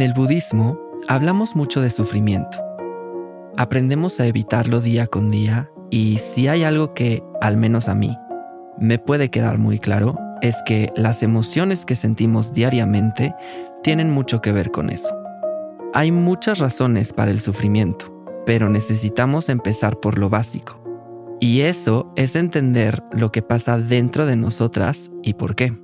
En el budismo hablamos mucho de sufrimiento. Aprendemos a evitarlo día con día y si hay algo que, al menos a mí, me puede quedar muy claro, es que las emociones que sentimos diariamente tienen mucho que ver con eso. Hay muchas razones para el sufrimiento, pero necesitamos empezar por lo básico. Y eso es entender lo que pasa dentro de nosotras y por qué.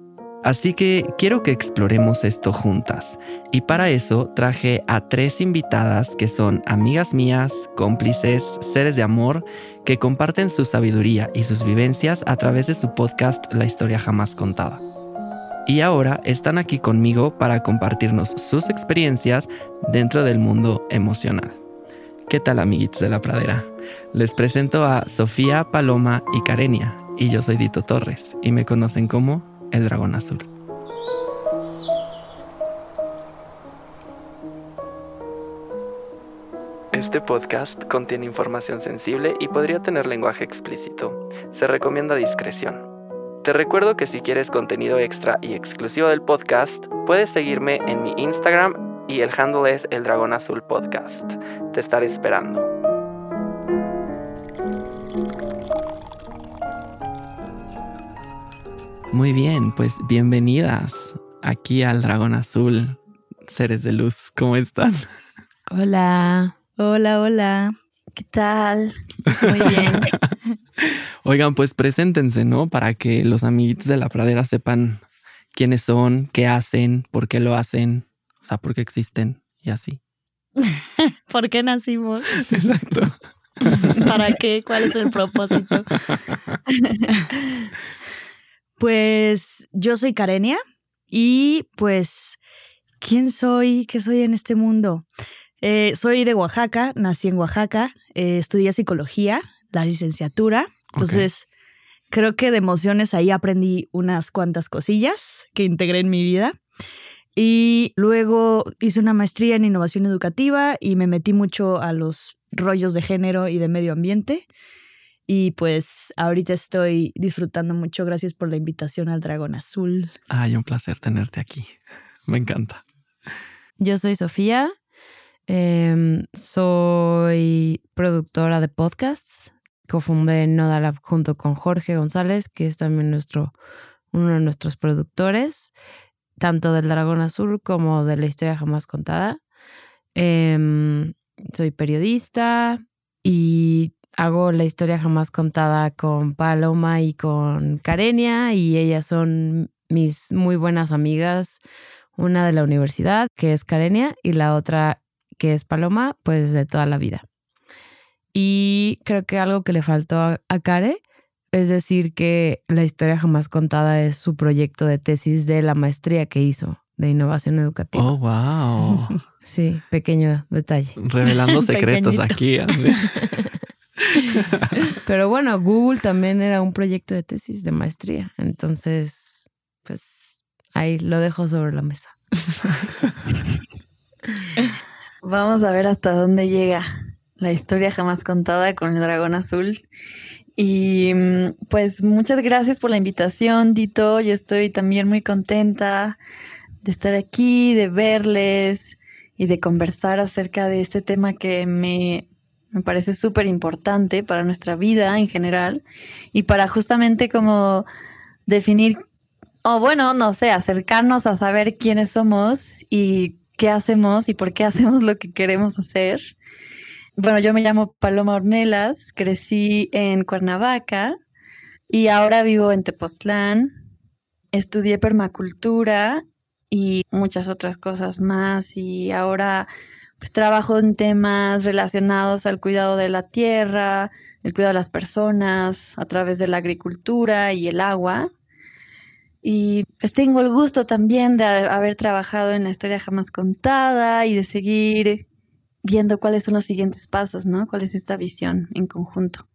Así que quiero que exploremos esto juntas. Y para eso traje a tres invitadas que son amigas mías, cómplices, seres de amor, que comparten su sabiduría y sus vivencias a través de su podcast La historia jamás contada. Y ahora están aquí conmigo para compartirnos sus experiencias dentro del mundo emocional. ¿Qué tal amiguitos de la pradera? Les presento a Sofía, Paloma y Karenia. Y yo soy Dito Torres y me conocen como el dragón azul. Este podcast contiene información sensible y podría tener lenguaje explícito. Se recomienda discreción. Te recuerdo que si quieres contenido extra y exclusivo del podcast, puedes seguirme en mi Instagram y el handle es el dragón azul podcast. Te estaré esperando. Muy bien, pues bienvenidas aquí al Dragón Azul, seres de luz, ¿cómo están? Hola, hola, hola. ¿Qué tal? Muy bien. Oigan, pues preséntense, ¿no? Para que los amiguitos de la pradera sepan quiénes son, qué hacen, por qué lo hacen, o sea, por qué existen y así. ¿Por qué nacimos? Exacto. ¿Para qué? ¿Cuál es el propósito? Pues yo soy Karenia y pues, ¿quién soy? ¿Qué soy en este mundo? Eh, soy de Oaxaca, nací en Oaxaca, eh, estudié psicología, la licenciatura, entonces creo que de emociones ahí aprendí unas cuantas cosillas que integré en mi vida. Y luego hice una maestría en innovación educativa y me metí mucho a los rollos de género y de medio ambiente. Y pues ahorita estoy disfrutando mucho. Gracias por la invitación al Dragón Azul. Ay, un placer tenerte aquí. Me encanta. Yo soy Sofía. Em, soy productora de podcasts. Cofundé Nodalab junto con Jorge González, que es también nuestro, uno de nuestros productores, tanto del Dragón Azul como de la historia jamás contada. Em, soy periodista y hago la historia jamás contada con Paloma y con Karenia y ellas son mis muy buenas amigas, una de la universidad, que es Karenia, y la otra, que es Paloma, pues de toda la vida. Y creo que algo que le faltó a, a Kare es decir que la historia jamás contada es su proyecto de tesis de la maestría que hizo de innovación educativa. Oh, wow. Sí, pequeño detalle. Revelando secretos aquí. Pero bueno, Google también era un proyecto de tesis de maestría. Entonces, pues ahí lo dejo sobre la mesa. Vamos a ver hasta dónde llega la historia jamás contada con el dragón azul. Y mm, pues muchas gracias por la invitación, Dito. Yo estoy también muy contenta de estar aquí, de verles y de conversar acerca de este tema que me me parece súper importante para nuestra vida en general y para justamente como definir, o bueno, no sé, acercarnos a saber quiénes somos y qué hacemos y por qué hacemos lo que queremos hacer. Bueno, yo me llamo Paloma Ornelas, crecí en Cuernavaca y ahora vivo en Tepoztlán. Estudié permacultura y muchas otras cosas más y ahora pues trabajo en temas relacionados al cuidado de la tierra, el cuidado de las personas a través de la agricultura y el agua. Y pues tengo el gusto también de haber trabajado en la historia jamás contada y de seguir viendo cuáles son los siguientes pasos, ¿no? ¿Cuál es esta visión en conjunto?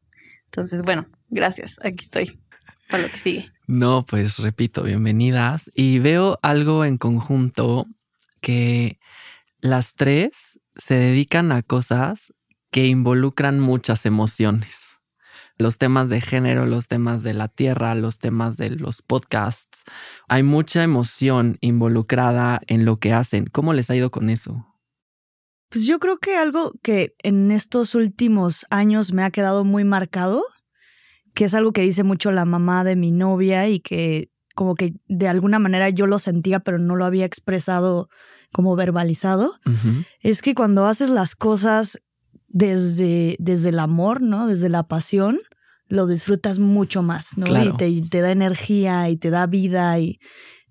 Entonces, bueno, gracias. Aquí estoy para lo que sigue. No, pues repito, bienvenidas. Y veo algo en conjunto que las tres se dedican a cosas que involucran muchas emociones los temas de género, los temas de la tierra, los temas de los podcasts. Hay mucha emoción involucrada en lo que hacen. ¿Cómo les ha ido con eso? Pues yo creo que algo que en estos últimos años me ha quedado muy marcado, que es algo que dice mucho la mamá de mi novia y que como que de alguna manera yo lo sentía pero no lo había expresado como verbalizado, es que cuando haces las cosas desde, desde el amor, ¿no? Desde la pasión, lo disfrutas mucho más, ¿no? Y, te, da energía y te da vida y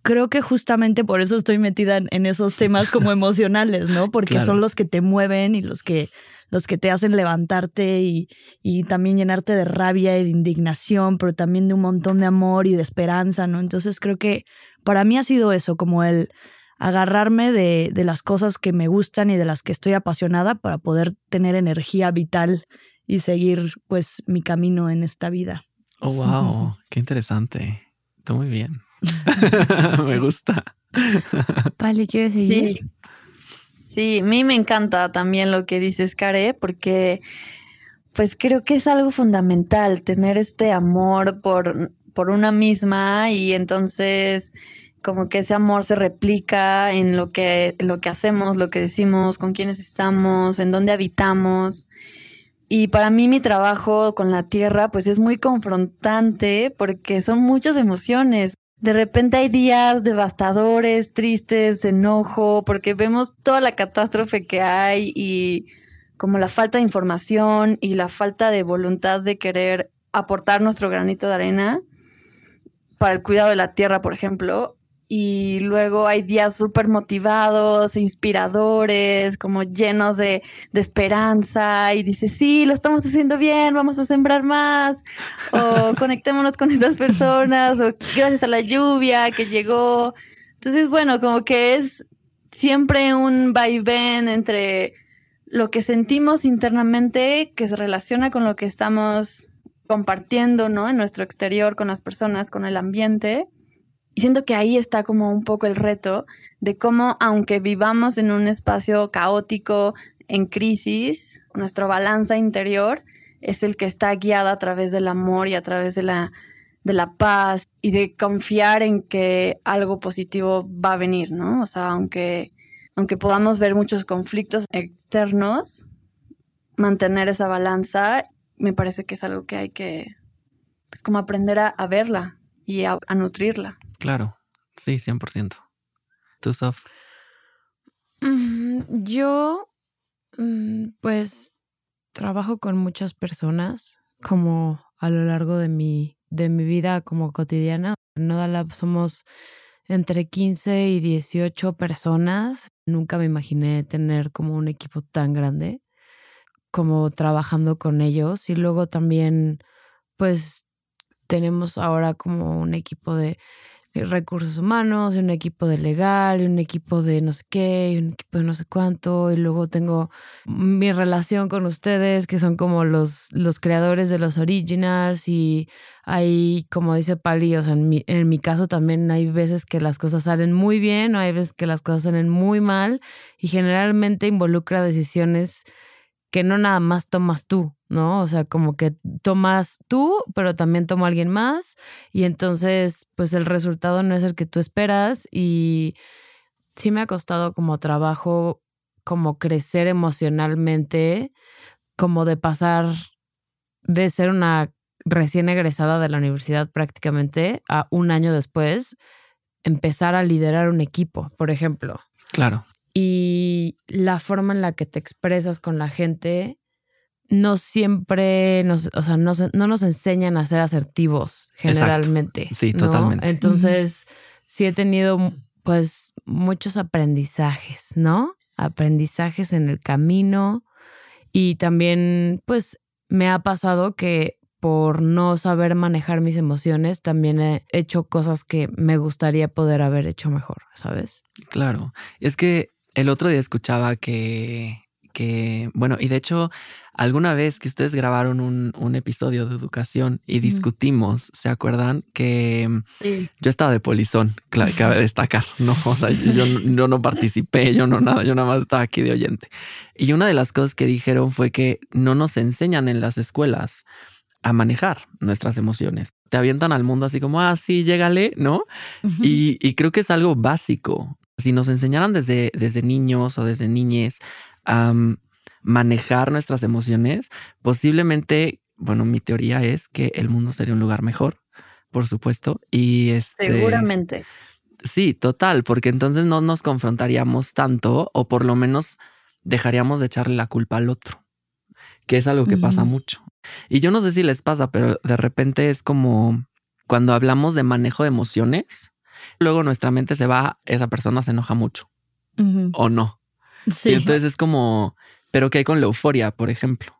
creo que justamente por eso estoy metida en, esos temas como emocionales, ¿no? Porque son los que te mueven y los que, los que te hacen levantarte y, y, también llenarte de rabia y de indignación, pero también de un montón de amor y de esperanza, ¿no? Entonces creo que para mí ha sido eso, como el agarrarme de, de las cosas que me gustan y de las que estoy apasionada para poder tener energía vital y seguir pues mi camino en esta vida. Oh, wow, qué interesante. Está muy bien. me gusta. Vale, ¿quieres seguir? Sí. sí, a mí me encanta también lo que dices, Care, porque pues creo que es algo fundamental tener este amor por, por una misma y entonces como que ese amor se replica en lo que, lo que hacemos, lo que decimos, con quiénes estamos, en dónde habitamos. Y para mí mi trabajo con la tierra pues es muy confrontante porque son muchas emociones. De repente hay días devastadores, tristes, enojo, porque vemos toda la catástrofe que hay y como la falta de información y la falta de voluntad de querer aportar nuestro granito de arena para el cuidado de la tierra, por ejemplo y luego hay días súper motivados, inspiradores, como llenos de, esperanza y dices, sí, lo estamos haciendo bien, vamos a sembrar más, o conectémonos con esas personas, o gracias a la lluvia que llegó. Entonces, bueno, como que es siempre un vaivén entre lo que sentimos internamente que se relaciona con lo que estamos compartiendo, ¿no? En nuestro exterior, con las personas, con el ambiente y siento que ahí está como un poco el reto de cómo, aunque vivamos en un espacio caótico, en crisis, nuestra balanza interior es el que está guiada a través del amor y a través de la, de la paz y de confiar en que algo positivo va a venir, ¿no? O sea, aunque, aunque podamos ver muchos conflictos externos, mantener esa balanza me parece que es algo que hay que, pues como aprender a, verla y a nutrirla. Claro, sí, 100%. ¿Tú, Sof? Yo, mm, pues, trabajo con muchas personas, como a lo largo de mi, de mi vida como cotidiana. En Nodalab somos entre 15 y 18 personas. Nunca me imaginé tener como un equipo tan grande como trabajando con ellos. Y luego también, pues, tenemos ahora como un equipo de recursos humanos, y un equipo de legal, y un equipo de no sé qué, y un equipo de no sé cuánto, y luego tengo mi relación con ustedes, que son como los, los creadores de los originals, y hay, como dice Pali, o sea, en mi, en mi caso también hay veces que las cosas salen muy bien, o hay veces que las cosas salen muy mal, y generalmente involucra decisiones que no nada más tomas tú, ¿no? O sea, como que tomas tú, pero también toma alguien más y entonces, pues el resultado no es el que tú esperas y sí me ha costado como trabajo, como crecer emocionalmente, como de pasar de ser una recién egresada de la universidad prácticamente a un año después empezar a liderar un equipo, por ejemplo. Claro y la forma en la que te expresas con la gente no siempre nos, o sea, no, no nos enseñan a ser asertivos generalmente. Sí, totalmente. Entonces, sí he tenido pues muchos aprendizajes, ¿no? Aprendizajes en el camino y también pues me ha pasado que por no saber manejar mis emociones, también he hecho cosas que me gustaría poder haber hecho mejor, ¿sabes? Claro. Es que el otro día escuchaba que, que bueno, y de hecho, alguna vez que ustedes grabaron un, un episodio de educación y discutimos, ¿se acuerdan? Que yo estaba de polizón, claro, cabe destacar, ¿no? O sea, yo, yo no participé, yo no nada, yo nada más estaba aquí de oyente. Y una de las cosas que dijeron fue que no nos enseñan en las escuelas a manejar nuestras emociones. Te avientan al mundo así como, ah, sí, llégale, ¿no? y, y, creo que es algo básico. Si nos enseñaran desde, desde niños o desde niñes a manejar nuestras emociones, posiblemente, bueno, mi teoría es que el mundo sería un lugar mejor, por supuesto. Y este, Seguramente. Sí, total, porque entonces no nos confrontaríamos tanto o por lo menos dejaríamos de echarle la culpa al otro, que es algo que pasa mucho. Y yo no sé si les pasa, pero de repente es como cuando hablamos de manejo de emociones, luego nuestra mente se va, esa persona se enoja mucho o no. Sí. Y entonces es como, pero ¿qué hay con la euforia, por ejemplo?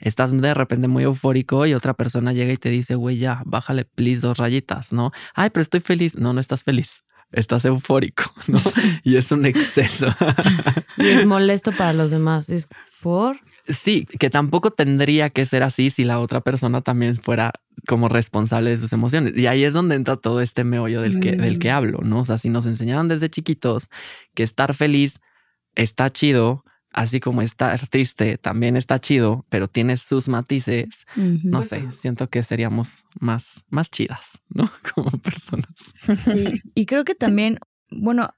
Estás de repente muy eufórico y otra persona llega y te dice, güey, ya, bájale, please, dos rayitas, ¿no? Ay, pero estoy feliz. No, no estás feliz. Estás eufórico, ¿no? y es un exceso. y es molesto para los demás. Es por. Sí, que tampoco tendría que ser así si la otra persona también fuera como responsable de sus emociones. Y ahí es donde entra todo este meollo del que, del que mm. hablo, ¿no? O sea, si nos enseñaron desde chiquitos que estar feliz está chido, así como estar triste también está chido, pero tiene sus matices, no sé, siento que seríamos más, más chidas, ¿no? Como personas. Sí, y creo que también, bueno,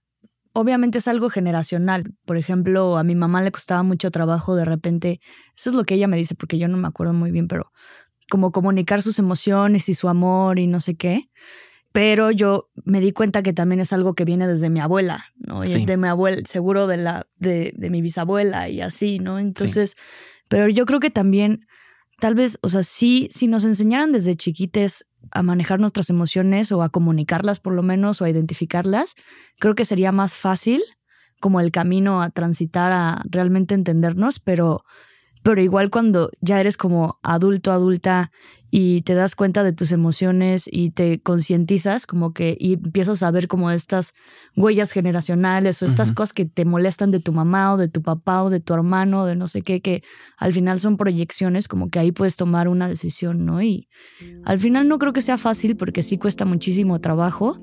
obviamente es algo generacional. Por ejemplo, a mi mamá le costaba mucho trabajo de repente, eso es lo que ella me dice, porque yo no me acuerdo muy bien, pero como comunicar sus emociones y su amor y no sé qué pero yo me di cuenta que también es algo que viene desde mi abuela, ¿no? Y de mi abuela, seguro de la, de, de, mi bisabuela y así, ¿no? Entonces, pero yo creo que también, tal vez, o sea, sí, si nos enseñaran desde chiquites a manejar nuestras emociones o a comunicarlas por lo menos o a identificarlas, creo que sería más fácil como el camino a transitar a realmente entendernos, pero, pero igual cuando ya eres como adulto, adulta y te das cuenta de tus emociones y te concientizas como que y empiezas a ver como estas huellas generacionales o estas cosas que te molestan de tu mamá o de tu papá o de tu hermano, de no sé qué, que al final son proyecciones, como que ahí puedes tomar una decisión, ¿no? Y al final no creo que sea fácil porque sí cuesta muchísimo trabajo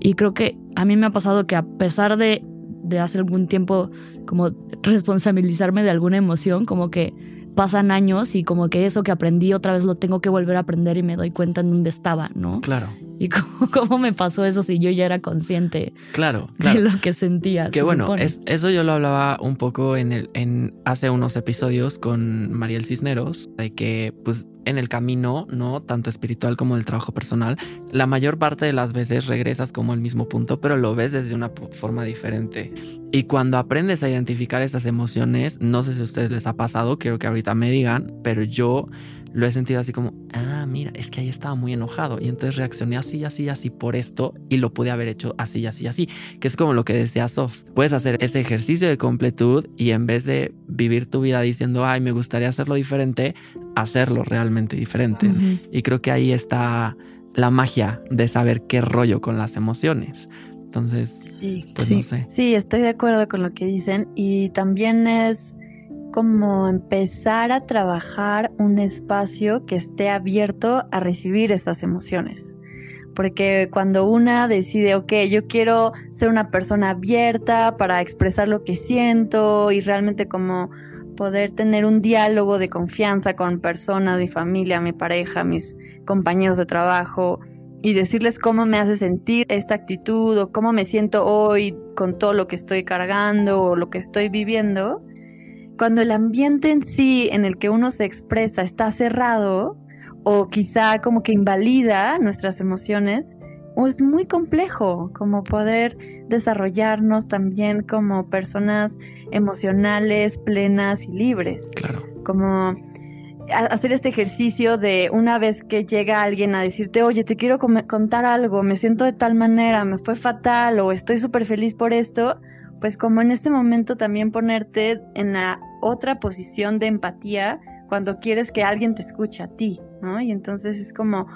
y creo que a mí me ha pasado que a pesar de, de hace algún tiempo como responsabilizarme de alguna emoción, como que pasan años y como que eso que aprendí otra vez lo tengo que volver a aprender y me doy cuenta en dónde estaba, ¿no? Claro. Y cómo, me pasó eso si yo ya era consciente claro, de lo que sentía. Que bueno, es, eso yo lo hablaba un poco en, el, en hace unos episodios con Mariel Cisneros, de que pues en el camino, ¿no? Tanto espiritual como del trabajo personal, la mayor parte de las veces regresas como al mismo punto, pero lo ves desde una forma diferente. Y cuando aprendes a identificar esas emociones, no sé si a ustedes les ha pasado, quiero que ahorita me digan, pero yo lo he sentido así como, ah, mira, es que ahí estaba muy enojado y entonces reaccioné así, así, así por esto y lo pude haber hecho así, así, así, que es como lo que decía Sof. Puedes hacer ese ejercicio de completud y en vez de vivir tu vida diciendo, ay, me gustaría hacerlo diferente, hacerlo realmente diferente. Y creo que ahí está la magia de saber qué rollo con las emociones. Entonces, sí, pues no sé. Sí, estoy de acuerdo con lo que dicen y también es como empezar a trabajar un espacio que esté abierto a recibir esas emociones. Porque cuando una decide, ok, yo quiero ser una persona abierta para expresar lo que siento y realmente como poder tener un diálogo de confianza con personas, mi familia, mi pareja, mis compañeros de trabajo y decirles cómo me hace sentir esta actitud o cómo me siento hoy con todo lo que estoy cargando o lo que estoy viviendo, cuando el ambiente en sí en el que uno se expresa está cerrado o quizá como que invalida nuestras emociones, es muy complejo como poder desarrollarnos también como personas emocionales, plenas y libres. Claro. Como hacer este ejercicio de una vez que llega alguien a decirte, oye, te quiero contar algo, me siento de tal manera, me fue fatal o estoy súper feliz por esto, pues como en este momento también ponerte en la otra posición de empatía cuando quieres que alguien te escuche a ti, ¿no? Y entonces es como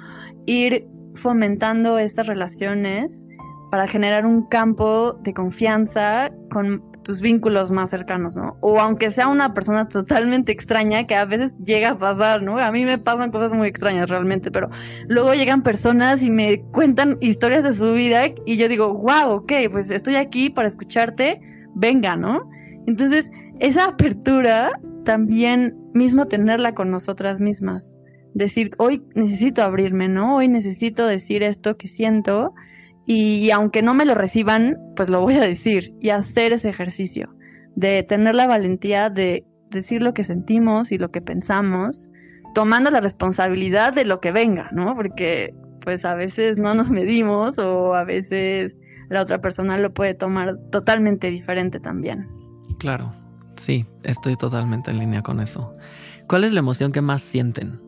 ir fomentando estas relaciones para generar un campo de confianza con tus vínculos más cercanos, ¿no? O aunque sea una persona totalmente extraña, que a veces llega a pasar, ¿no? A mí me pasan cosas muy extrañas realmente, pero luego llegan personas y me cuentan historias de su vida y yo digo, wow, ok, pues estoy aquí para escucharte, venga, ¿no? Entonces, esa apertura también mismo tenerla con nosotras mismas. Decir, hoy necesito abrirme, ¿no? Hoy necesito decir esto que siento y aunque no me lo reciban, pues lo voy a decir y hacer ese ejercicio de tener la valentía de decir lo que sentimos y lo que pensamos, tomando la responsabilidad de lo que venga, ¿no? Porque pues a veces no nos medimos o a veces la otra persona lo puede tomar totalmente diferente también. Claro, sí, estoy totalmente en línea con eso. ¿Cuál es la emoción que más sienten?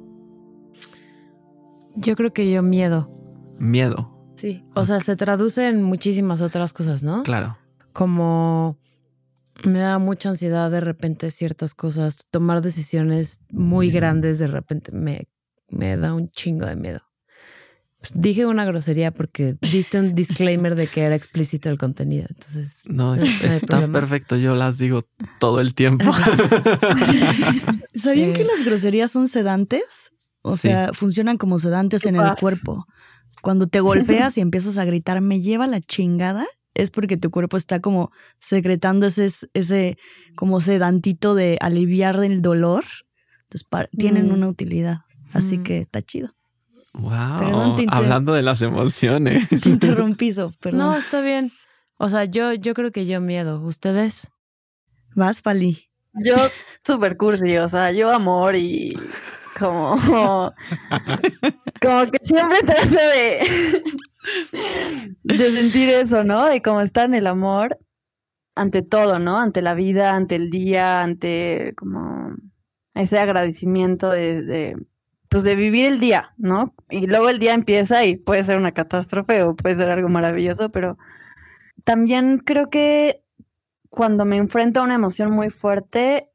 Yo creo que yo miedo. Miedo. Sí. O sea, se traduce en muchísimas otras cosas, ¿no? Claro. Como me da mucha ansiedad de repente ciertas cosas, tomar decisiones muy grandes de repente me, me da un chingo de miedo. Pues dije una grosería porque diste un disclaimer de que era explícito el contenido. Entonces, no, está perfecto. Yo las digo todo el tiempo. ¿Sabían que las groserías son sedantes? O sea, funcionan como sedantes en el cuerpo. Cuando te golpeas y empiezas a gritar, me lleva la chingada, es porque tu cuerpo está como secretando ese, ese como sedantito de aliviar el dolor. Entonces, tienen mm. una utilidad. Así mm. que está chido. Wow, hablando de las emociones. Te interrumpí, perdón. No, está bien. O sea, yo, yo creo que yo miedo. ¿Ustedes? Vas, Pali. Yo súper cursi, o sea, yo amor y como, como que siempre trato de, sentir eso, ¿no? De cómo está en el amor ante todo, ¿no? Ante la vida, ante el día, ante como ese agradecimiento de pues de vivir el día, ¿no? Y luego el día empieza y puede ser una catástrofe o puede ser algo maravilloso, pero también creo que cuando me enfrento a una emoción muy fuerte,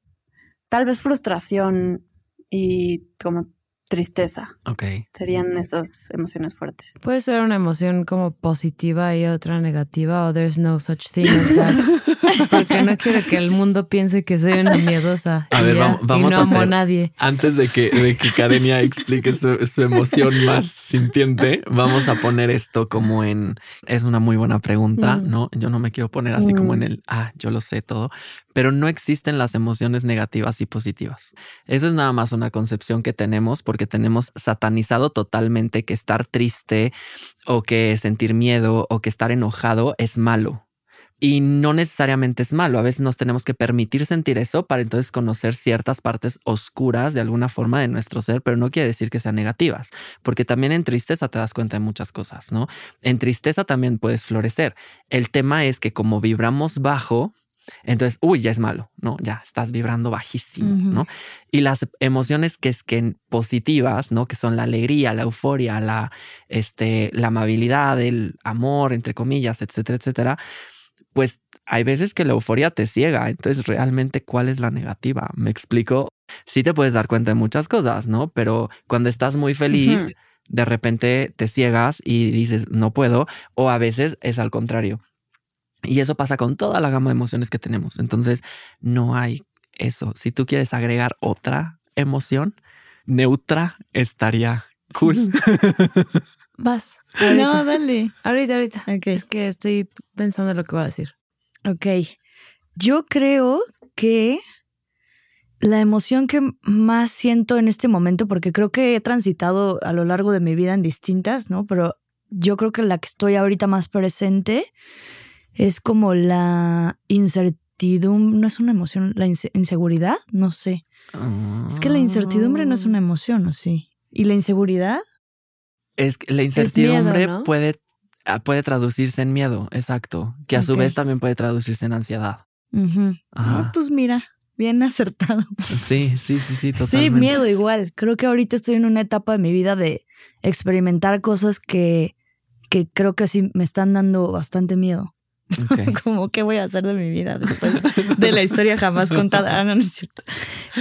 tal vez frustración y como tristeza. Ok. Serían esas emociones fuertes. Puede ser una emoción como positiva y otra negativa o there's no such thing as that. Porque no quiero que el mundo piense que soy una miedosa. A ver, vamos, no a hacer, nadie. Antes de que, de que Karenia explique su, su, emoción más sintiente, vamos a poner esto como en... Es una muy buena pregunta, mm. ¿no? Yo no me quiero poner así como en mm. el, ah, yo lo sé todo, pero no existen las emociones negativas y positivas. Eso es nada más una concepción que tenemos porque tenemos satanizado totalmente que estar triste o que sentir miedo o que estar enojado es malo. Y no necesariamente es malo. A veces nos tenemos que permitir sentir eso para entonces conocer ciertas partes oscuras de alguna forma de nuestro ser, pero no quiere decir que sean negativas, porque también en tristeza te das cuenta de muchas cosas, ¿no? En tristeza también puedes florecer. El tema es que como vibramos bajo, entonces, uy, ya es malo, ¿no? Ya estás vibrando bajísimo, ¿no? Y las emociones que es que positivas, ¿no? Que son la alegría, la euforia, la, este, la amabilidad, el amor, entre comillas, etcétera, etcétera, pues hay veces que la euforia te ciega. Entonces, realmente, ¿cuál es la negativa? Me explico. Sí te puedes dar cuenta de muchas cosas, ¿no? Pero cuando estás muy feliz, de repente te ciegas y dices, no puedo. O a veces es al contrario y eso pasa con toda la gama de emociones que tenemos. Entonces, no hay eso. Si tú quieres agregar otra emoción neutra, estaría cool. Vas. No, dale. Ahorita, ahorita. Es que estoy pensando en lo que voy a decir. Ok. Yo creo que la emoción que más siento en este momento, porque creo que he transitado a lo largo de mi vida en distintas, ¿no? Pero yo creo que la que estoy ahorita más presente es como la incertidumbre, no es una emoción, la inseguridad, no sé. Es que la incertidumbre no es una emoción, ¿o sí? ¿Y la inseguridad? Es que la incertidumbre puede, ah, puede traducirse en miedo, exacto, que a su vez también puede traducirse en ansiedad. pues mira, bien acertado. Sí, sí, sí, sí, totalmente. Sí, miedo igual. Creo que ahorita estoy en una etapa de mi vida de experimentar cosas que, que creo que sí me están dando bastante miedo como qué voy a hacer de mi vida después de la historia jamás contada. Ah, no, no es cierto.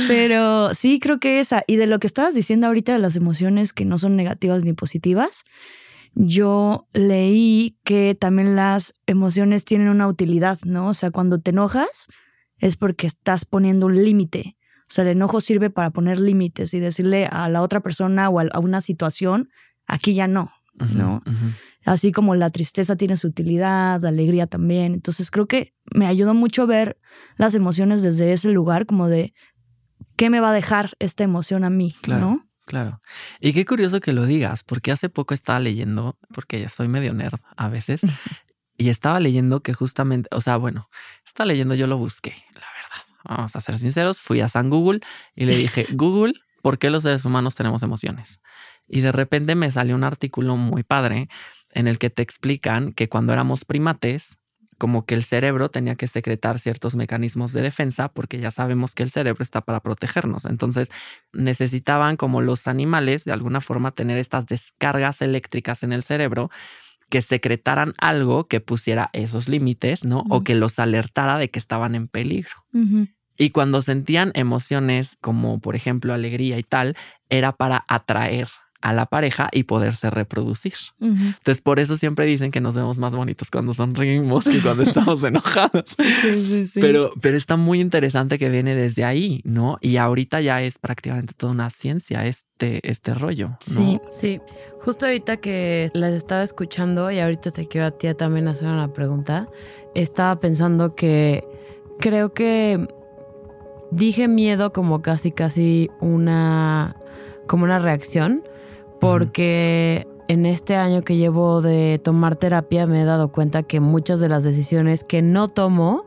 Pero sí creo que esa. Y de lo que estabas diciendo ahorita de las emociones que no son negativas ni positivas, yo leí que también las emociones tienen una utilidad, ¿no? O sea, cuando te enojas es porque estás poniendo un límite. O sea, el enojo sirve para poner límites y decirle a la otra persona o a una situación, aquí ya no, ¿no? Así como la tristeza tiene su utilidad, la alegría también. Entonces creo que me ayudó mucho ver las emociones desde ese lugar, como de qué me va a dejar esta emoción a mí, claro, ¿no? Claro. Y qué curioso que lo digas, porque hace poco estaba leyendo, porque ya soy medio nerd a veces, y estaba leyendo que justamente, o sea, bueno, estaba leyendo, yo lo busqué, la verdad. Vamos a ser sinceros, fui a San Google y le dije, Google, ¿por qué los seres humanos tenemos emociones? Y de repente me salió un artículo muy padre en el que te explican que cuando éramos primates, como que el cerebro tenía que secretar ciertos mecanismos de defensa porque ya sabemos que el cerebro está para protegernos. Entonces necesitaban como los animales de alguna forma tener estas descargas eléctricas en el cerebro que secretaran algo que pusiera esos límites, ¿no? O que los alertara de que estaban en peligro. Y cuando sentían emociones como por ejemplo alegría y tal, era para atraer a la pareja y poderse reproducir. Entonces, por eso siempre dicen que nos vemos más bonitos cuando sonreímos que cuando estamos enojados. Pero, pero está muy interesante que viene desde ahí, ¿no? Y ahorita ya es prácticamente toda una ciencia este, este rollo. Sí, sí. Justo ahorita que les estaba escuchando y ahorita te quiero a ti también hacer una pregunta, estaba pensando que creo que dije miedo como casi, casi una, como una reacción porque en este año que llevo de tomar terapia me he dado cuenta que muchas de las decisiones que no tomo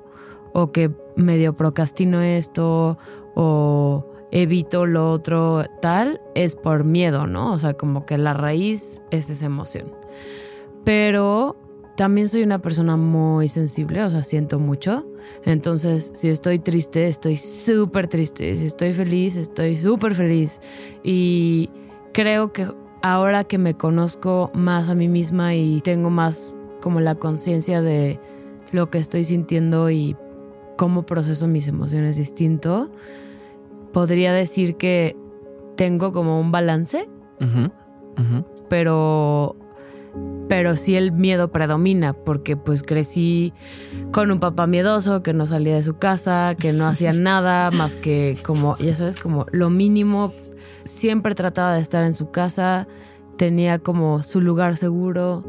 o que medio procrastino esto o evito lo otro tal es por miedo, ¿no? O sea, como que la raíz es esa emoción. Pero también soy una persona muy sensible, o sea, siento mucho. Entonces, si estoy triste, estoy súper triste. Si estoy feliz, estoy súper feliz. Y creo que ahora que me conozco más a mí misma y tengo más como la conciencia de lo que estoy sintiendo y cómo proceso mis emociones distinto, podría decir que tengo como un balance, pero pero sí el miedo predomina porque pues crecí con un papá miedoso que no salía de su casa, que no hacía nada más que como, ya sabes, como lo mínimo siempre trataba de estar en su casa, tenía como su lugar seguro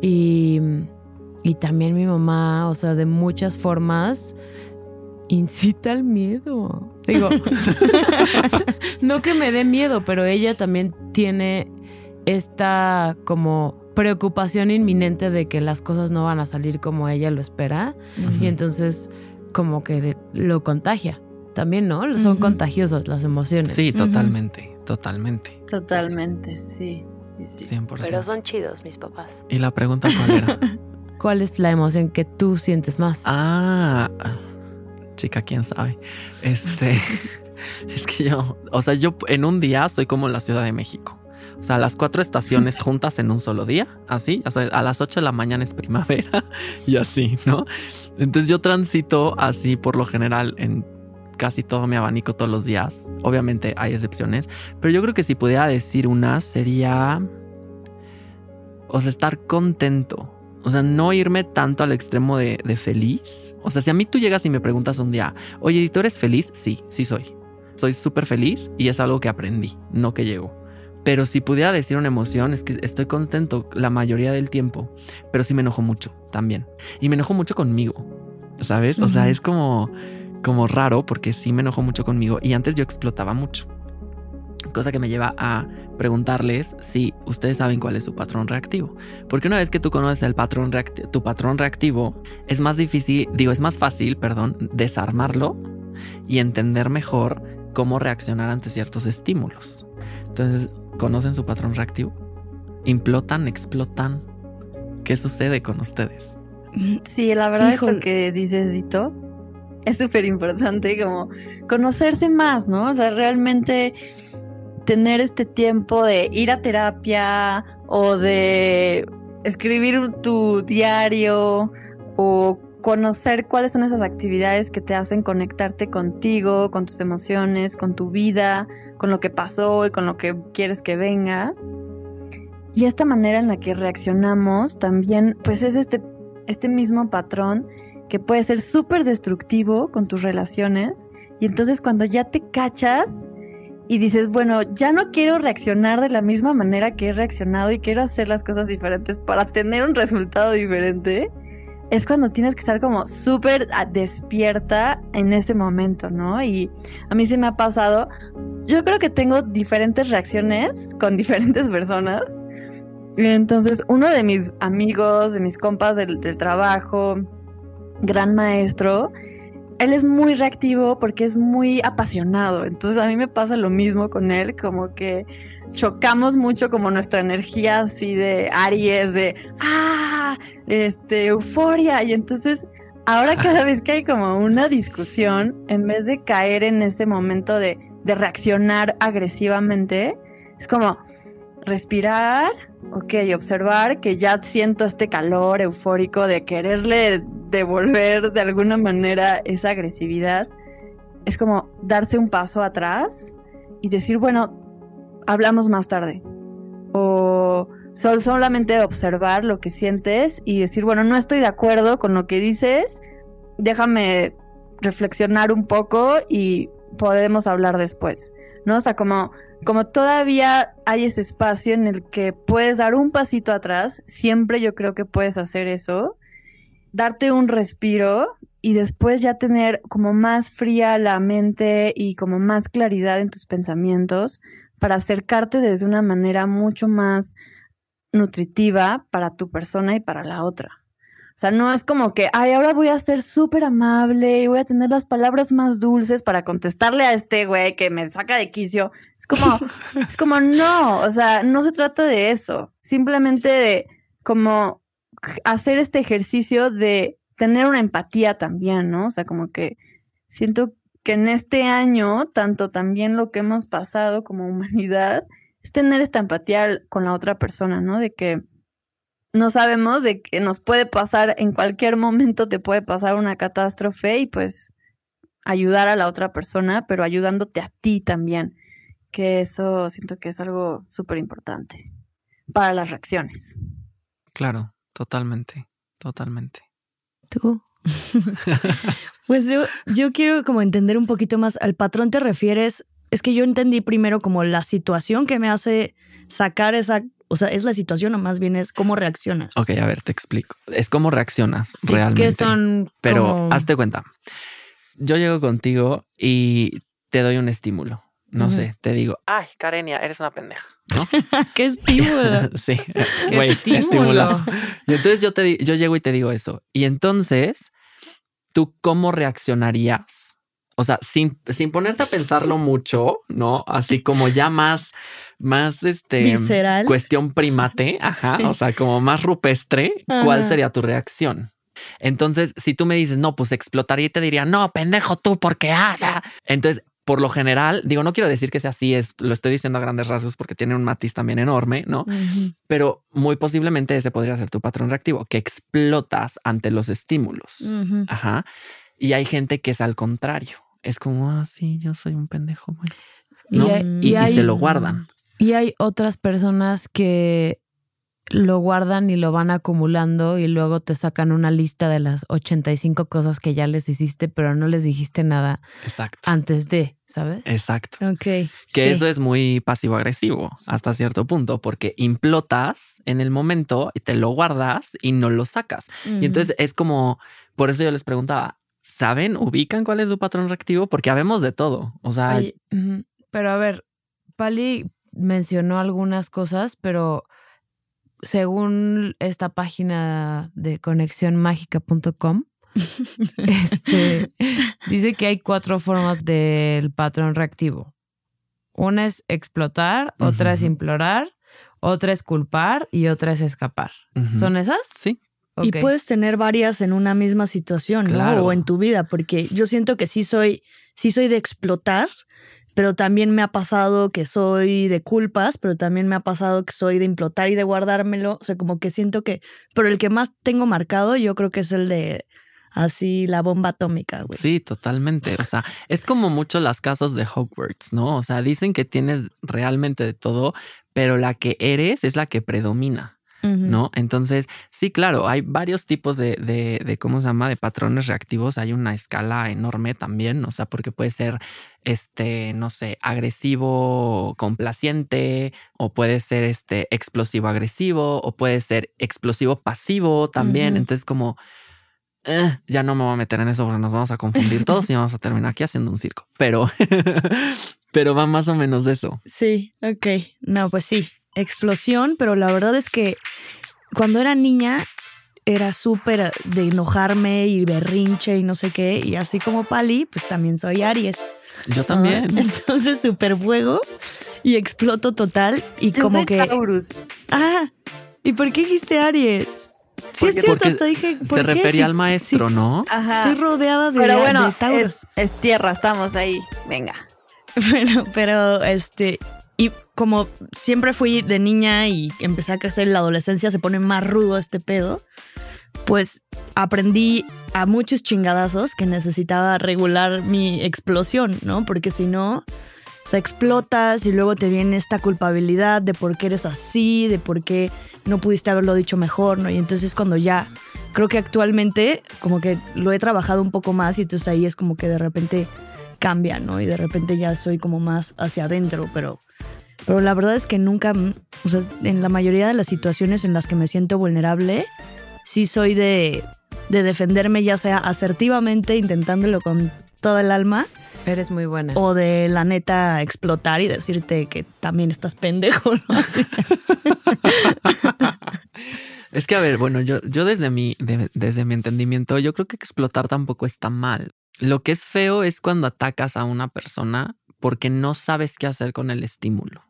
y, y también mi mamá, o sea, de muchas formas incita al miedo. Digo, no que me dé miedo, pero ella también tiene esta como preocupación inminente de que las cosas no van a salir como ella lo espera y entonces como que lo contagia. También, ¿no? Son contagiosas las emociones. Sí, totalmente. Totalmente. Totalmente, sí, sí, sí. 100%. Pero son chidos mis papás. ¿Y la pregunta cuál era? ¿Cuál es la emoción que tú sientes más? Ah, chica, quién sabe. Este, es que yo, o sea, yo en un día soy como la Ciudad de México. O sea, las cuatro estaciones juntas en un solo día, así. O sea, a las 8 de la mañana es primavera y así, ¿no? Entonces yo transito así por lo general en casi todo mi abanico todos los días. Obviamente hay excepciones, pero yo creo que si pudiera decir una sería, o sea, estar contento. O sea, no irme tanto al extremo de, feliz. O sea, si a mí tú llegas y me preguntas un día, oye, ¿tú eres feliz? Sí, sí soy. Soy súper feliz y es algo que aprendí, no que llego. Pero si pudiera decir una emoción, es que estoy contento la mayoría del tiempo, pero sí me enojo mucho también. Y me enojo mucho conmigo, ¿sabes? O sea, es como como raro porque sí me enojó mucho conmigo y antes yo explotaba mucho. Cosa que me lleva a preguntarles si ustedes saben cuál es su patrón reactivo. Porque una vez que tú conoces el patrón tu patrón reactivo, es más difícil, digo, es más fácil, perdón, desarmarlo y entender mejor cómo reaccionar ante ciertos estímulos. Entonces, ¿conocen su patrón reactivo? ¿Implotan, explotan? ¿Qué sucede con ustedes? Sí, la verdad, es que dices, Dito, es súper importante como conocerse más, ¿no? O sea, realmente tener este tiempo de ir a terapia o de escribir tu diario o conocer cuáles son esas actividades que te hacen conectarte contigo, con tus emociones, con tu vida, con lo que pasó y con lo que quieres que venga. Y esta manera en la que reaccionamos también, pues es este, este mismo patrón que puede ser súper destructivo con tus relaciones. Y entonces cuando ya te cachas y dices, bueno, ya no quiero reaccionar de la misma manera que he reaccionado y quiero hacer las cosas diferentes para tener un resultado diferente, es cuando tienes que estar como súper despierta en ese momento, ¿no? Y a mí sí me ha pasado, yo creo que tengo diferentes reacciones con diferentes personas. Entonces, uno de mis amigos, de mis compas del trabajo, gran maestro, él es muy reactivo porque es muy apasionado. Entonces a mí me pasa lo mismo con él, como que chocamos mucho como nuestra energía así de Aries, de ah, este, euforia. Y entonces ahora cada vez que hay como una discusión, en vez de caer en ese momento de, de reaccionar agresivamente, es como respirar, ok, observar que ya siento este calor eufórico de quererle devolver de alguna manera esa agresividad. Es como darse un paso atrás y decir, bueno, hablamos más tarde. O solamente observar lo que sientes y decir, bueno, no estoy de acuerdo con lo que dices, déjame reflexionar un poco y podemos hablar después. ¿No? O sea, como como todavía hay ese espacio en el que puedes dar un pasito atrás, siempre yo creo que puedes hacer eso, darte un respiro y después ya tener como más fría la mente y como más claridad en tus pensamientos para acercarte desde una manera mucho más nutritiva para tu persona y para la otra. O sea, no es como que, ay, ahora voy a ser súper amable y voy a tener las palabras más dulces para contestarle a este güey que me saca de quicio. Es como, es como, no, o sea, no se trata de eso. Simplemente de como hacer este ejercicio de tener una empatía también, ¿no? O sea, como que siento que en este año, tanto también lo que hemos pasado como humanidad, es tener esta empatía con la otra persona, ¿no? De que no sabemos de que nos puede pasar en cualquier momento, te puede pasar una catástrofe y pues ayudar a la otra persona, pero ayudándote a ti también, que eso siento que es algo súper importante para las reacciones. Claro, totalmente, totalmente. ¿Tú? pues yo, yo quiero como entender un poquito más, al patrón te refieres, es que yo entendí primero como la situación que me hace sacar esa o sea, ¿es la situación o más bien es cómo reaccionas? Ok, a ver, te explico. Es cómo reaccionas realmente. Que son. Pero hazte cuenta. Yo llego contigo y te doy un estímulo. No sé, te digo, ay, Karenia, eres una pendeja. ¿No? ¿Qué estímulo? sí, güey, estímulo. Y entonces yo, te, yo llego y te digo eso. Y entonces, ¿tú cómo reaccionarías? O sea, sin, sin ponerte a pensarlo mucho, ¿no? Así como ya más más este cuestión primate, ajá, o sea, como más rupestre, ¿cuál sería tu reacción? Entonces, si tú me dices, no, pues explotaría y te diría, no, pendejo tú, porque haga. Entonces, por lo general, digo, no quiero decir que sea así, es, lo estoy diciendo a grandes rasgos porque tiene un matiz también enorme, ¿no? Pero muy posiblemente ese podría ser tu patrón reactivo, que explotas ante los estímulos. Ajá. Y hay gente que es al contrario. Es como, ah, sí, yo soy un pendejo. ¿no? Y, y, se lo guardan. Y hay otras personas que lo guardan y lo van acumulando y luego te sacan una lista de las 85 cosas que ya les hiciste, pero no les dijiste nada antes de, ¿sabes? Exacto. Ok. Que eso es muy pasivo-agresivo hasta cierto punto, porque implotas en el momento y te lo guardas y no lo sacas. Y entonces es como, por eso yo les preguntaba, ¿saben, ubican cuál es su patrón reactivo? Porque habemos de todo. O sea... pero a ver, Pali mencionó algunas cosas, pero según esta página de conexiónmágica.com, este, dice que hay cuatro formas del patrón reactivo. Una es explotar, otra es implorar, otra es culpar y otra es escapar. ¿Son esas? Sí. Y puedes tener varias en una misma situación, ¿no? O en tu vida, porque yo siento que sí soy, sí soy de explotar, pero también me ha pasado que soy de culpas, pero también me ha pasado que soy de implotar y de guardármelo. O sea, como que siento que, pero el que más tengo marcado yo creo que es el de así la bomba atómica, güey. Sí, totalmente. O sea, es como mucho las casas de Hogwarts, ¿no? O sea, dicen que tienes realmente de todo, pero la que eres es la que predomina. ¿No? Entonces, sí, claro, hay varios tipos de, de, de, ¿cómo se llama? De patrones reactivos. Hay una escala enorme también, o sea, porque puede ser, este, no sé, agresivo complaciente, o puede ser, este, explosivo agresivo, o puede ser explosivo pasivo también. Entonces, como... Eh, ya no me voy a meter en eso porque nos vamos a confundir todos y vamos a terminar aquí haciendo un circo. Pero, pero va más o menos de eso. Sí, ok. No, pues sí, explosión, pero la verdad es que cuando era niña era súper de enojarme y berrinche y no sé qué, y así como Pali, pues también soy Aries. Yo también. Entonces super fuego y exploto total y como que... Taurus. Ah, ¿y por qué dijiste Aries? Sí, es cierto, hasta dije. Se refería al maestro, ¿no? Ajá. Estoy rodeada de, Pero bueno, de Tauros. es, es tierra, estamos ahí. Venga. Bueno, pero este, y como siempre fui de niña y empecé a crecer en la adolescencia, se pone más rudo este pedo, pues aprendí a muchos chingadazos que necesitaba regular mi explosión, ¿no? Porque si no, o sea, explotas y luego te viene esta culpabilidad de por qué eres así, de por qué no pudiste haberlo dicho mejor, ¿no? Y entonces cuando ya, creo que actualmente como que lo he trabajado un poco más y entonces ahí es como que de repente cambia, ¿no? Y de repente ya soy como más hacia adentro, pero, pero la verdad es que nunca, o sea, en la mayoría de las situaciones en las que me siento vulnerable, sí soy de, de defenderme ya sea asertivamente, intentándolo con toda el alma, Eres muy buena. o de la neta explotar y decirte que también estás pendejo. Es que, a ver, bueno, yo, yo desde mi, de- desde mi entendimiento, yo creo que explotar tampoco está mal. Lo que es feo es cuando atacas a una persona porque no sabes qué hacer con el estímulo.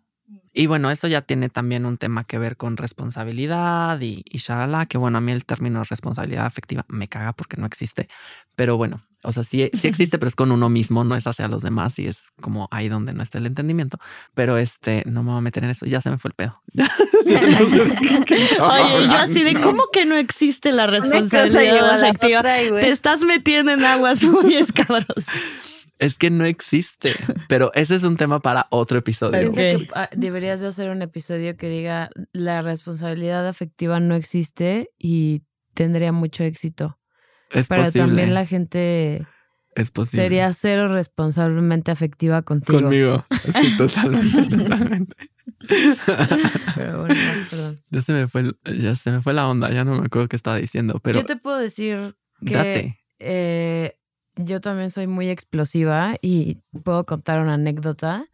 Y bueno, esto ya tiene también un tema que ver con responsabilidad y, y shalala, que bueno, a mí el término responsabilidad afectiva me caga porque no existe. Pero bueno, o sea, sí, sí existe, pero es con uno mismo, no es hacia los demás y es como ahí donde no está el entendimiento. Pero este, no me voy a meter en eso, ya se me fue el pedo. Oye, yo así de, ¿cómo que no existe la responsabilidad afectiva? Te estás metiendo en aguas muy escabrosas. Es que no existe, pero ese es un tema para otro episodio. Siento Ok. que deberías de hacer un episodio que diga la responsabilidad afectiva no existe y tendría mucho éxito. Es Pero posible. también la gente es posible. sería cero responsablemente afectiva contigo. conmigo. Sí, totalmente, totalmente. Pero bueno, no, perdón. Ya se me fue, ya se me fue la onda, ya no me acuerdo qué estaba diciendo, pero Yo te puedo decir que date. eh, yo también soy muy explosiva y puedo contar una anécdota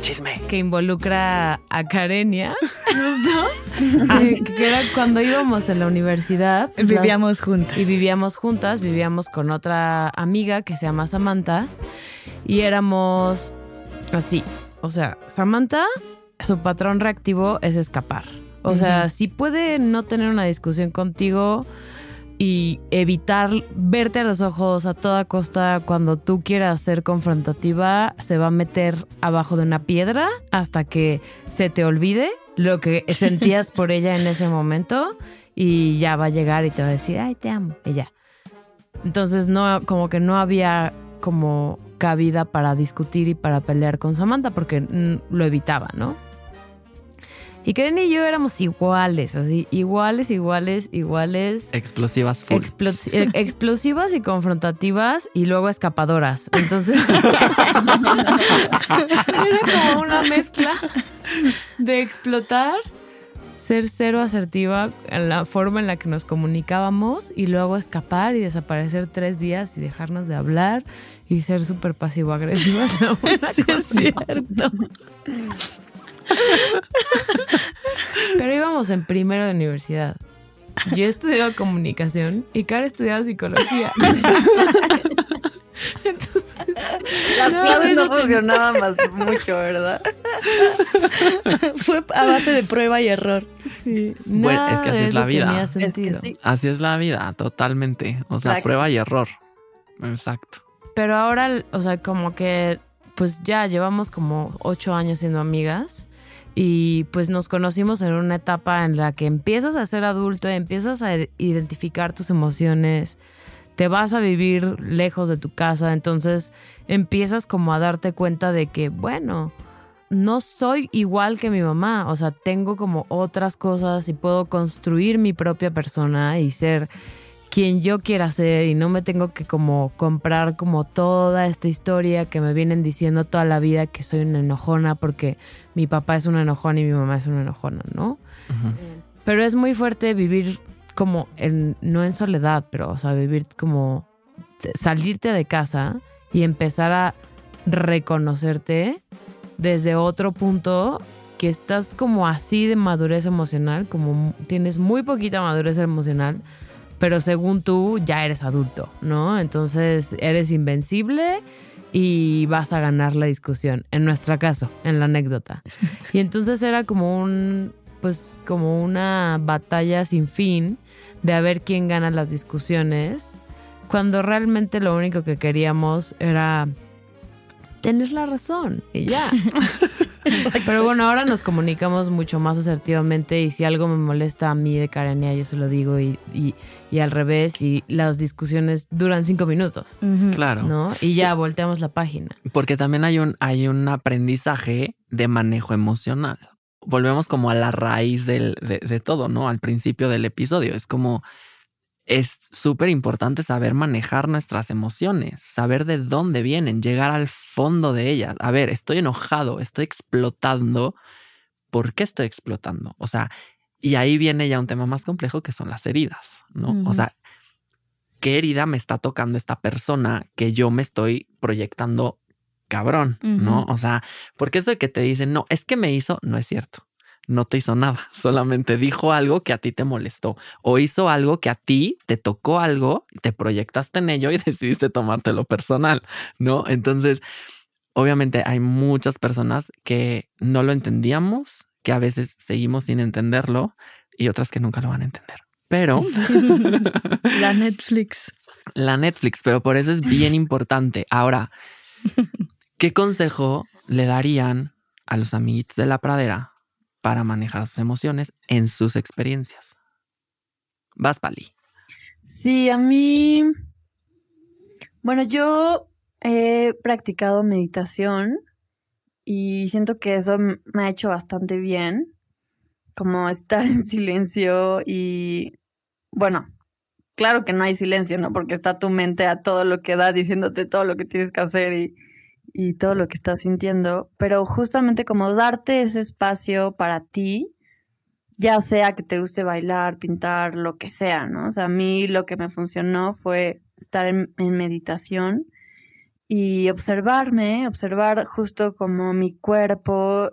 Chisme. que involucra a Karenia, justo, eh, que era cuando íbamos en la universidad. las- Vivíamos juntas. y vivíamos juntas, vivíamos con otra amiga que se llama Samantha y éramos así. O sea, Samantha, su patrón reactivo es escapar. O sea, si puede no tener una discusión contigo y evitar verte a los ojos a toda costa cuando tú quieras ser confrontativa, se va a meter abajo de una piedra hasta que se te olvide lo que sentías por ella en ese momento y ya va a llegar y te va a decir, ay, te amo, y ya. Entonces, no, como que no había como cabida para discutir y para pelear con Samantha porque lo evitaba, ¿no? Y Karen y yo éramos iguales, así, iguales, iguales, iguales. Explosivas full. Explos- eh, explosivas y confrontativas y luego escapadoras. Entonces era como una mezcla de explotar, ser cero asertiva en la forma en la que nos comunicábamos y luego escapar y desaparecer tres días y dejarnos de hablar y ser súper pasivo-agresivas. Sí, es cierto. Pero íbamos en primero de universidad. Yo estudiaba comunicación y Cara estudiaba psicología. Las No, clases no no te- funcionaban más mucho, ¿verdad? Fue a base de prueba y error. Sí. Bueno, es que así es la vida. tenía Es que sentido. sí. Así es la vida, totalmente. O sea, prueba y error. Exacto. Pero ahora, o sea, como que pues ya llevamos como ocho años siendo amigas y pues nos conocimos en una etapa en la que empiezas a ser adulto, empiezas a identificar tus emociones, te vas a vivir lejos de tu casa, entonces empiezas como a darte cuenta de que, bueno, no soy igual que mi mamá, o sea, tengo como otras cosas y puedo construir mi propia persona y ser quien yo quiera ser y no me tengo que como comprar como toda esta historia que me vienen diciendo toda la vida que soy una enojona porque mi papá es una enojona y mi mamá es una enojona, ¿no? Pero es muy fuerte vivir como en, no en soledad, pero o sea, vivir como salirte de casa y empezar a reconocerte desde otro punto que estás como así de madurez emocional, como tienes muy poquita madurez emocional, pero según tú ya eres adulto, ¿no? Entonces eres invencible y vas a ganar la discusión, en nuestro caso, en la anécdota. Y entonces era como un, pues como una batalla sin fin de a ver quién gana las discusiones, cuando realmente lo único que queríamos era tienes la razón y ya. Pero bueno, ahora nos comunicamos mucho más asertivamente y si algo me molesta a mí de Karenia, yo se lo digo y, y, al revés y las discusiones duran cinco minutos. Claro. ¿No? Y ya volteamos la página. Porque también hay un, hay un aprendizaje de manejo emocional. Volvemos como a la raíz de, de todo, ¿no? Al principio del episodio. Es como es súper importante saber manejar nuestras emociones, saber de dónde vienen, llegar al fondo de ellas. A ver, estoy enojado, estoy explotando. ¿Por qué estoy explotando? O sea, y ahí viene ya un tema más complejo que son las heridas, ¿no? O sea, ¿qué herida me está tocando esta persona que yo me estoy proyectando cabrón, ¿no? O sea, porque eso de que te dicen, no, es que me hizo, no es cierto no te hizo nada, solamente dijo algo que a ti te molestó o hizo algo que a ti te tocó algo, te proyectaste en ello y decidiste tomártelo personal, ¿no? Entonces, obviamente hay muchas personas que no lo entendíamos, que a veces seguimos sin entenderlo y otras que nunca lo van a entender. Pero... la Netflix. La Netflix, pero por eso es bien importante. Ahora, ¿qué consejo le darían a los amiguitos de la pradera para manejar sus emociones en sus experiencias. Vas, Pali. Sí, a mí. Bueno, yo he practicado meditación y siento que eso me ha hecho bastante bien, como estar en silencio y, bueno, claro que no hay silencio, ¿no? Porque está tu mente a todo lo que da diciéndote todo lo que tienes que hacer y y todo lo que estás sintiendo, pero justamente como darte ese espacio para ti, ya sea que te guste bailar, pintar, lo que sea, ¿no? O sea, a mí lo que me funcionó fue estar en, meditación y observarme, observar justo como mi cuerpo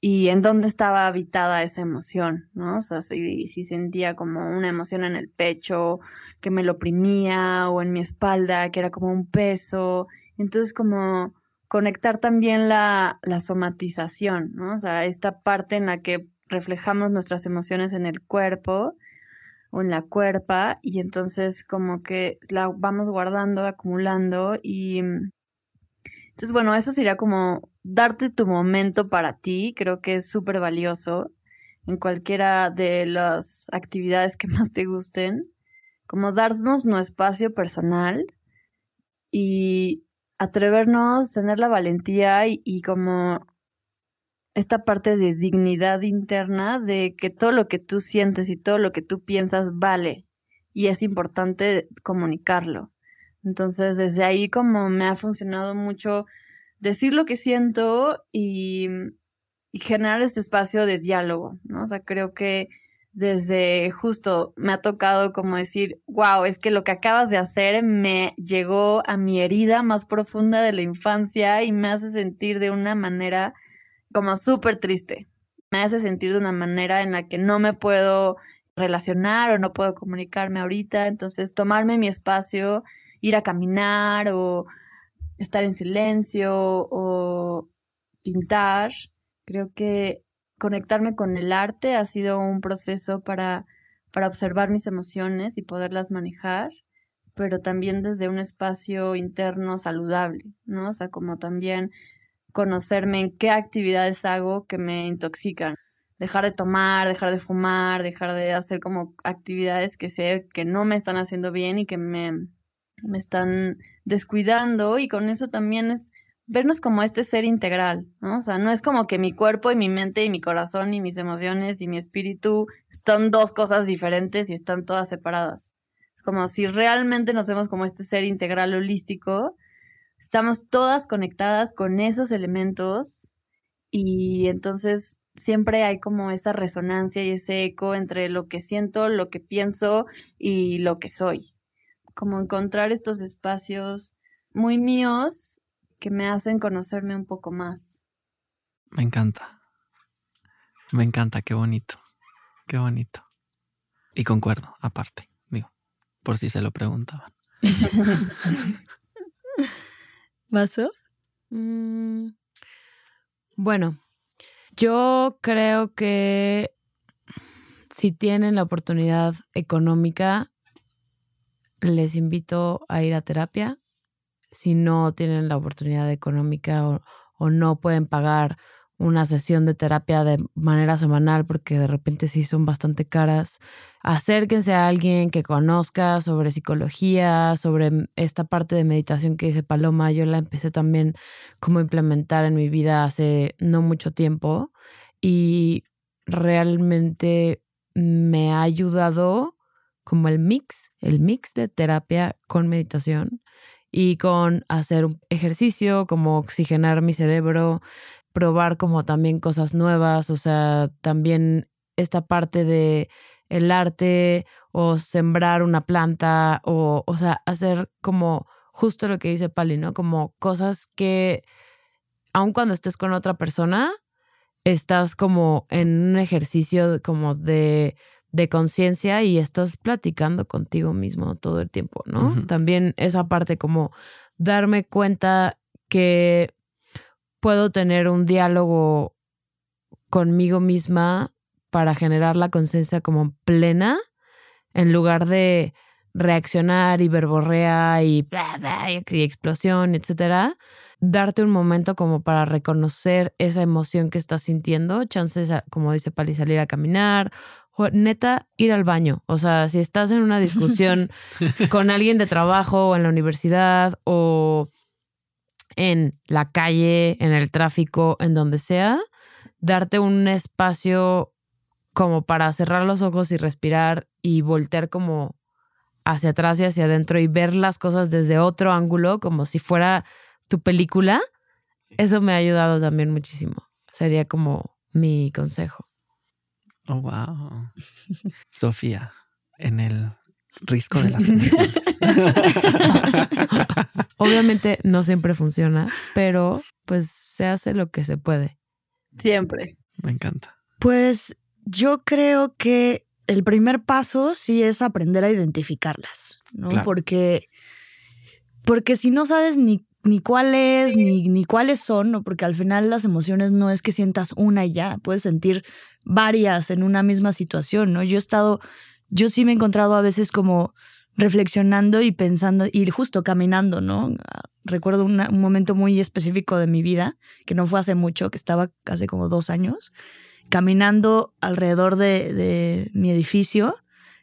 y en dónde estaba habitada esa emoción, ¿no? O sea, si, si, sentía como una emoción en el pecho que me lo oprimía o en mi espalda que era como un peso entonces, como conectar también la, la somatización, ¿no? O sea, esta parte en la que reflejamos nuestras emociones en el cuerpo o en la cuerpa y entonces como que la vamos guardando, acumulando y entonces bueno, eso sería como darte tu momento para ti, creo que es súper valioso en cualquiera de las actividades que más te gusten, como darnos nuestro espacio personal y atrevernos, tener la valentía y, como esta parte de dignidad interna de que todo lo que tú sientes y todo lo que tú piensas vale y es importante comunicarlo. Entonces, desde ahí como me ha funcionado mucho decir lo que siento y, y generar este espacio de diálogo, ¿no? O sea, creo que desde justo me ha tocado como decir, wow, es que lo que acabas de hacer me llegó a mi herida más profunda de la infancia y me hace sentir de una manera como súper triste. Me hace sentir de una manera en la que no me puedo relacionar o no puedo comunicarme ahorita. Entonces, tomarme mi espacio, ir a caminar o estar en silencio o pintar, creo que conectarme con el arte ha sido un proceso para, para observar mis emociones y poderlas manejar, pero también desde un espacio interno saludable, ¿no? O sea, como también conocerme en qué actividades hago que me intoxican. Dejar de tomar, dejar de fumar, dejar de hacer como actividades que sé que no me están haciendo bien y que me, me están descuidando y con eso también es vernos como este ser integral, ¿no? O sea, no es como que mi cuerpo y mi mente y mi corazón y mis emociones y mi espíritu están dos cosas diferentes y están todas separadas. Es como si realmente nos vemos como este ser integral holístico, estamos todas conectadas con esos elementos y entonces siempre hay como esa resonancia y ese eco entre lo que siento, lo que pienso y lo que soy. Como encontrar estos espacios muy míos que me hacen conocerme un poco más. Me encanta. Me encanta, qué bonito. Qué bonito. Y concuerdo, aparte, digo, por si se lo preguntaban. ¿Vaso? Mm, bueno, yo creo que si tienen la oportunidad económica, les invito a ir a terapia si no tienen la oportunidad económica o, no pueden pagar una sesión de terapia de manera semanal porque de repente sí son bastante caras, acérquense a alguien que conozca sobre psicología, sobre esta parte de meditación que dice Paloma. Yo la empecé también como implementar en mi vida hace no mucho tiempo y realmente me ha ayudado como el mix, el mix de terapia con meditación y con hacer un ejercicio, como oxigenar mi cerebro, probar como también cosas nuevas, o sea, también esta parte de el arte o sembrar una planta o, o sea, hacer como justo lo que dice Pali, ¿no? Como cosas que, aun cuando estés con otra persona, estás como en un ejercicio como de de conciencia y estás platicando contigo mismo todo el tiempo, ¿no? También esa parte como darme cuenta que puedo tener un diálogo conmigo misma para generar la conciencia como plena en lugar de reaccionar y verborrea y, bla, y explosión, etcétera, darte un momento como para reconocer esa emoción que estás sintiendo, chances, como dice Pali, salir a caminar neta, ir al baño. O sea, si estás en una discusión con alguien de trabajo o en la universidad o en la calle, en el tráfico, en donde sea, darte un espacio como para cerrar los ojos y respirar y voltear como hacia atrás y hacia adentro y ver las cosas desde otro ángulo, como si fuera tu película, eso me ha ayudado también muchísimo. Sería como mi consejo. Oh, wow. Sofía, en el risco de las emociones. Obviamente no siempre funciona, pero pues se hace lo que se puede. Siempre. Me encanta. Pues yo creo que el primer paso sí es aprender a identificarlas, ¿no? Porque, porque si no sabes ni, ni cuáles, ni, ni cuáles son, ¿no? Porque al final las emociones no es que sientas una y ya, puedes sentir varias en una misma situación, ¿no? Yo he estado, yo sí me he encontrado a veces como reflexionando y pensando y justo caminando, ¿no? Recuerdo un momento muy específico de mi vida, que no fue hace mucho, que estaba hace como dos años, caminando alrededor de, de mi edificio,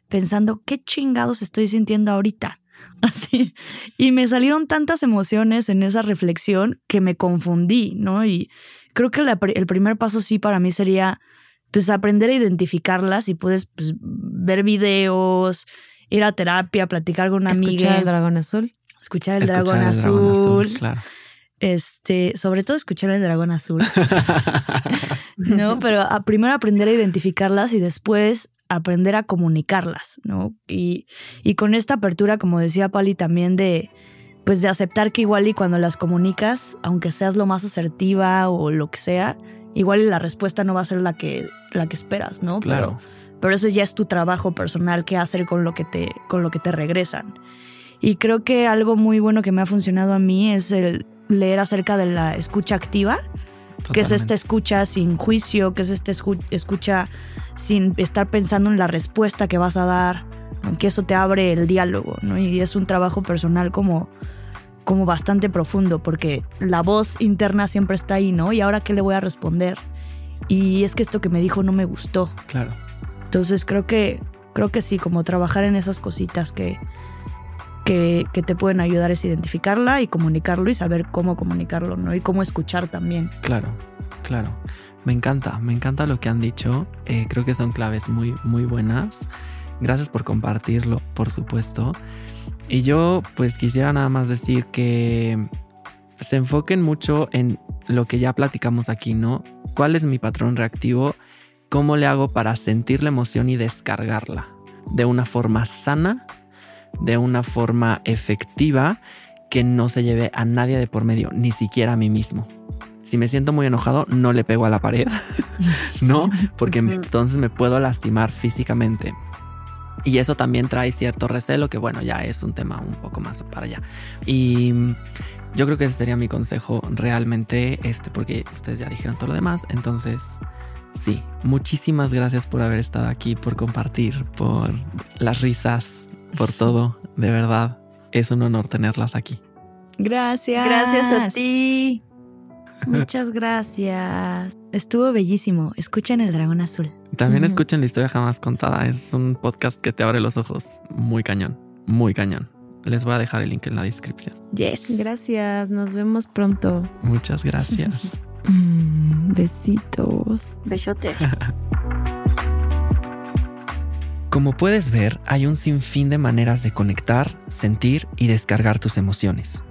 pensando, ¿qué chingados estoy sintiendo ahorita? Así. Y me salieron tantas emociones en esa reflexión que me confundí, ¿no? Y creo que el primer paso sí para mí sería pues aprender a identificarlas y puedes pues, ver videos, ir a terapia, platicar con una amiga. Escuchar el dragón azul. Escuchar el, dragón, azul. claro. Este, sobre todo escuchar el dragón azul. no, pero primero aprender a identificarlas y después aprender a comunicarlas, ¿no? Y, y con esta apertura, como decía Pali, también de pues de aceptar que igual y cuando las comunicas, aunque seas lo más asertiva o lo que sea, igual la respuesta no va a ser la que, la que esperas, ¿no? Claro. Pero, pero, eso ya es tu trabajo personal que hacer con lo que te, con lo que te regresan. Y creo que algo muy bueno que me ha funcionado a mí es el leer acerca de la escucha activa, que es esta escucha sin juicio, que es esta escucha sin estar pensando en la respuesta que vas a dar ¿no? que eso te abre el diálogo, ¿no? Y es un trabajo personal como, como bastante profundo, porque la voz interna siempre está ahí, ¿no? Y ahora qué le voy a responder. Y es que esto que me dijo no me gustó. Claro. Entonces creo que, creo que sí, como trabajar en esas cositas que, que, te pueden ayudar es identificarla y comunicarlo y saber cómo comunicarlo, ¿no? Y cómo escuchar también. Claro, claro. Me encanta, me encanta lo que han dicho. Eh, creo que son claves muy, muy buenas. Gracias por compartirlo, por supuesto. Y yo pues quisiera nada más decir que se enfoquen mucho en lo que ya platicamos aquí, ¿no? ¿Cuál es mi patrón reactivo? ¿Cómo le hago para sentir la emoción y descargarla? De una forma sana, de una forma efectiva, que no se lleve a nadie de por medio, ni siquiera a mí mismo. Si me siento muy enojado, no le pego a la pared, ¿no? Porque entonces me puedo lastimar físicamente. Y eso también trae cierto recelo, que bueno, ya es un tema un poco más para allá. Y yo creo que ese sería mi consejo realmente, este, porque ustedes ya dijeron todo lo demás. Entonces, sí, muchísimas gracias por haber estado aquí, por compartir, por las risas, por todo. De verdad, es un honor tenerlas aquí. Gracias. Gracias a ti. Muchas gracias. Estuvo bellísimo. Escuchen El Dragón Azul. También escuchen la historia jamás contada. Es un podcast que te abre los ojos muy cañón, muy cañón. Les voy a dejar el link en la descripción. Yes. Gracias. Nos vemos pronto. Muchas gracias. Mm, besitos. Besotes. Como puedes ver, hay un sinfín de maneras de conectar, sentir y descargar tus emociones.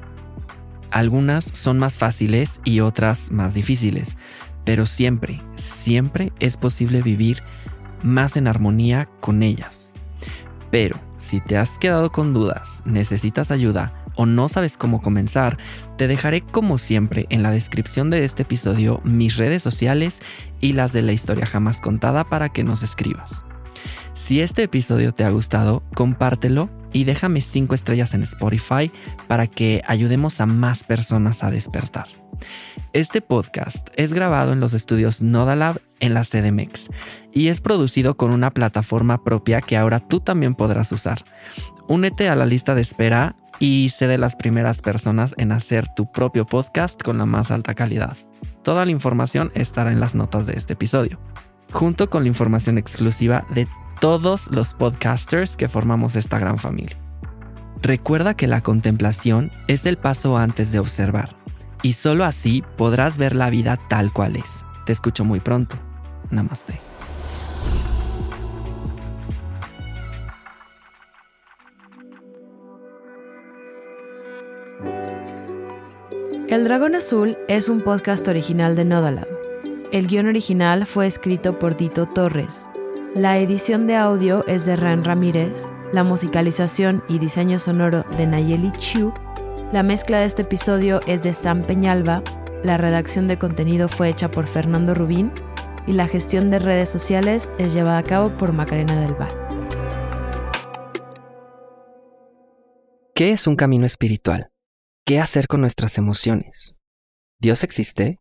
Algunas son más fáciles y otras más difíciles, pero siempre, siempre es posible vivir más en armonía con ellas. Pero si te has quedado con dudas, necesitas ayuda o no sabes cómo comenzar, te dejaré como siempre en la descripción de este episodio mis redes sociales y las de la historia jamás contada para que nos escribas. Si este episodio te ha gustado, compártelo y déjame 5 estrellas en Spotify para que ayudemos a más personas a despertar. Este podcast es grabado en los estudios Nodalab en la CDMX y es producido con una plataforma propia que ahora tú también podrás usar. Únete a la lista de espera y sé de las primeras personas en hacer tu propio podcast con la más alta calidad. Toda la información estará en las notas de este episodio, junto con la información exclusiva de todos los podcasters que formamos esta gran familia. Recuerda que la contemplación es el paso antes de observar, y solo así podrás ver la vida tal cual es. Te escucho muy pronto. Namaste. El Dragón Azul es un podcast original de Nodalab. El guion original fue escrito por Dito Torres. La edición de audio es de Ran Ramírez, la musicalización y diseño sonoro de Nayeli Chu. La mezcla de este episodio es de Sam Peñalba, la redacción de contenido fue hecha por Fernando Rubín y la gestión de redes sociales es llevada a cabo por Macarena del Val. ¿Qué es un camino espiritual? ¿Qué hacer con nuestras emociones? ¿Dios existe?